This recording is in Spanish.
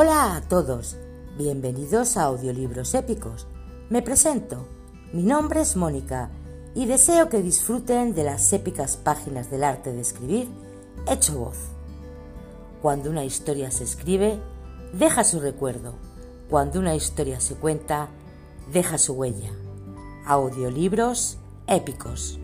Hola a todos, bienvenidos a Audiolibros Épicos. Me presento, mi nombre es Mónica y deseo que disfruten de las épicas páginas del arte de escribir hecho voz. Cuando una historia se escribe, deja su recuerdo. Cuando una historia se cuenta, deja su huella. Audiolibros épicos.